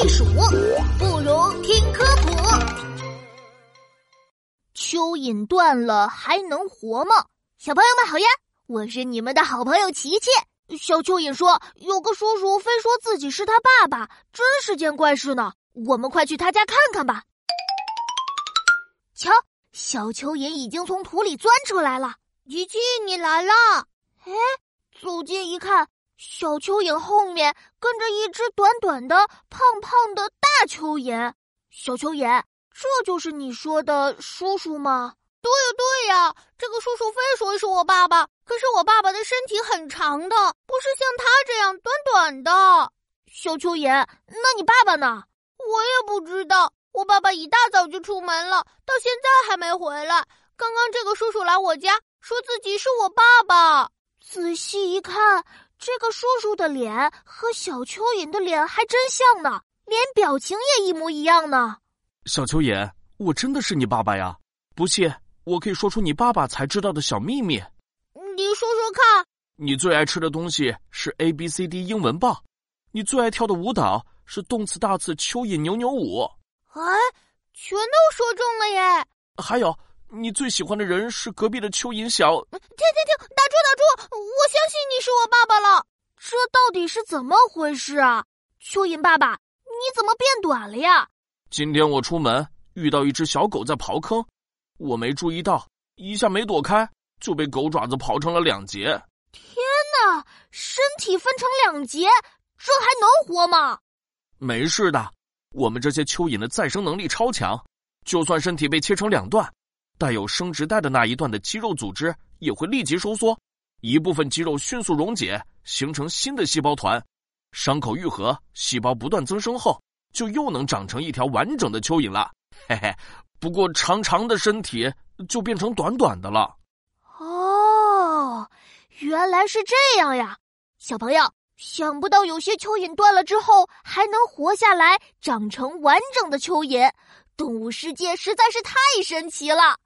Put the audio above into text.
地鼠，不如听科普。蚯蚓断了还能活吗？小朋友们好呀，我是你们的好朋友琪琪。小蚯蚓说，有个叔叔非说自己是他爸爸，真是件怪事呢。我们快去他家看看吧。瞧，小蚯蚓已经从土里钻出来了。琪琪，你来了。哎，走近一看。小蚯蚓后面跟着一只短短的、胖胖的大蚯蚓。小蚯蚓，这就是你说的叔叔吗？对呀，对呀，这个叔叔非说是我爸爸，可是我爸爸的身体很长的，不是像他这样短短的。小蚯蚓，那你爸爸呢？我也不知道。我爸爸一大早就出门了，到现在还没回来。刚刚这个叔叔来我家，说自己是我爸爸。仔细一看。这个叔叔的脸和小蚯蚓的脸还真像呢，连表情也一模一样呢。小蚯蚓，我真的是你爸爸呀！不信，我可以说出你爸爸才知道的小秘密。你说说看。你最爱吃的东西是 A B C D 英文棒，你最爱跳的舞蹈是动次大次蚯蚓扭扭舞。哎，全都说中了耶！还有，你最喜欢的人是隔壁的蚯蚓小。停停停，打住打住！我相信你是我爸爸了。这到底是怎么回事啊？蚯蚓爸爸，你怎么变短了呀？今天我出门遇到一只小狗在刨坑，我没注意到，一下没躲开，就被狗爪子刨成了两截。天哪，身体分成两截，这还能活吗？没事的，我们这些蚯蚓的再生能力超强，就算身体被切成两段，带有生殖带的那一段的肌肉组织也会立即收缩。一部分肌肉迅速溶解，形成新的细胞团，伤口愈合，细胞不断增生后，就又能长成一条完整的蚯蚓了。嘿嘿，不过长长的身体就变成短短的了。哦，原来是这样呀，小朋友，想不到有些蚯蚓断了之后还能活下来，长成完整的蚯蚓。动物世界实在是太神奇了。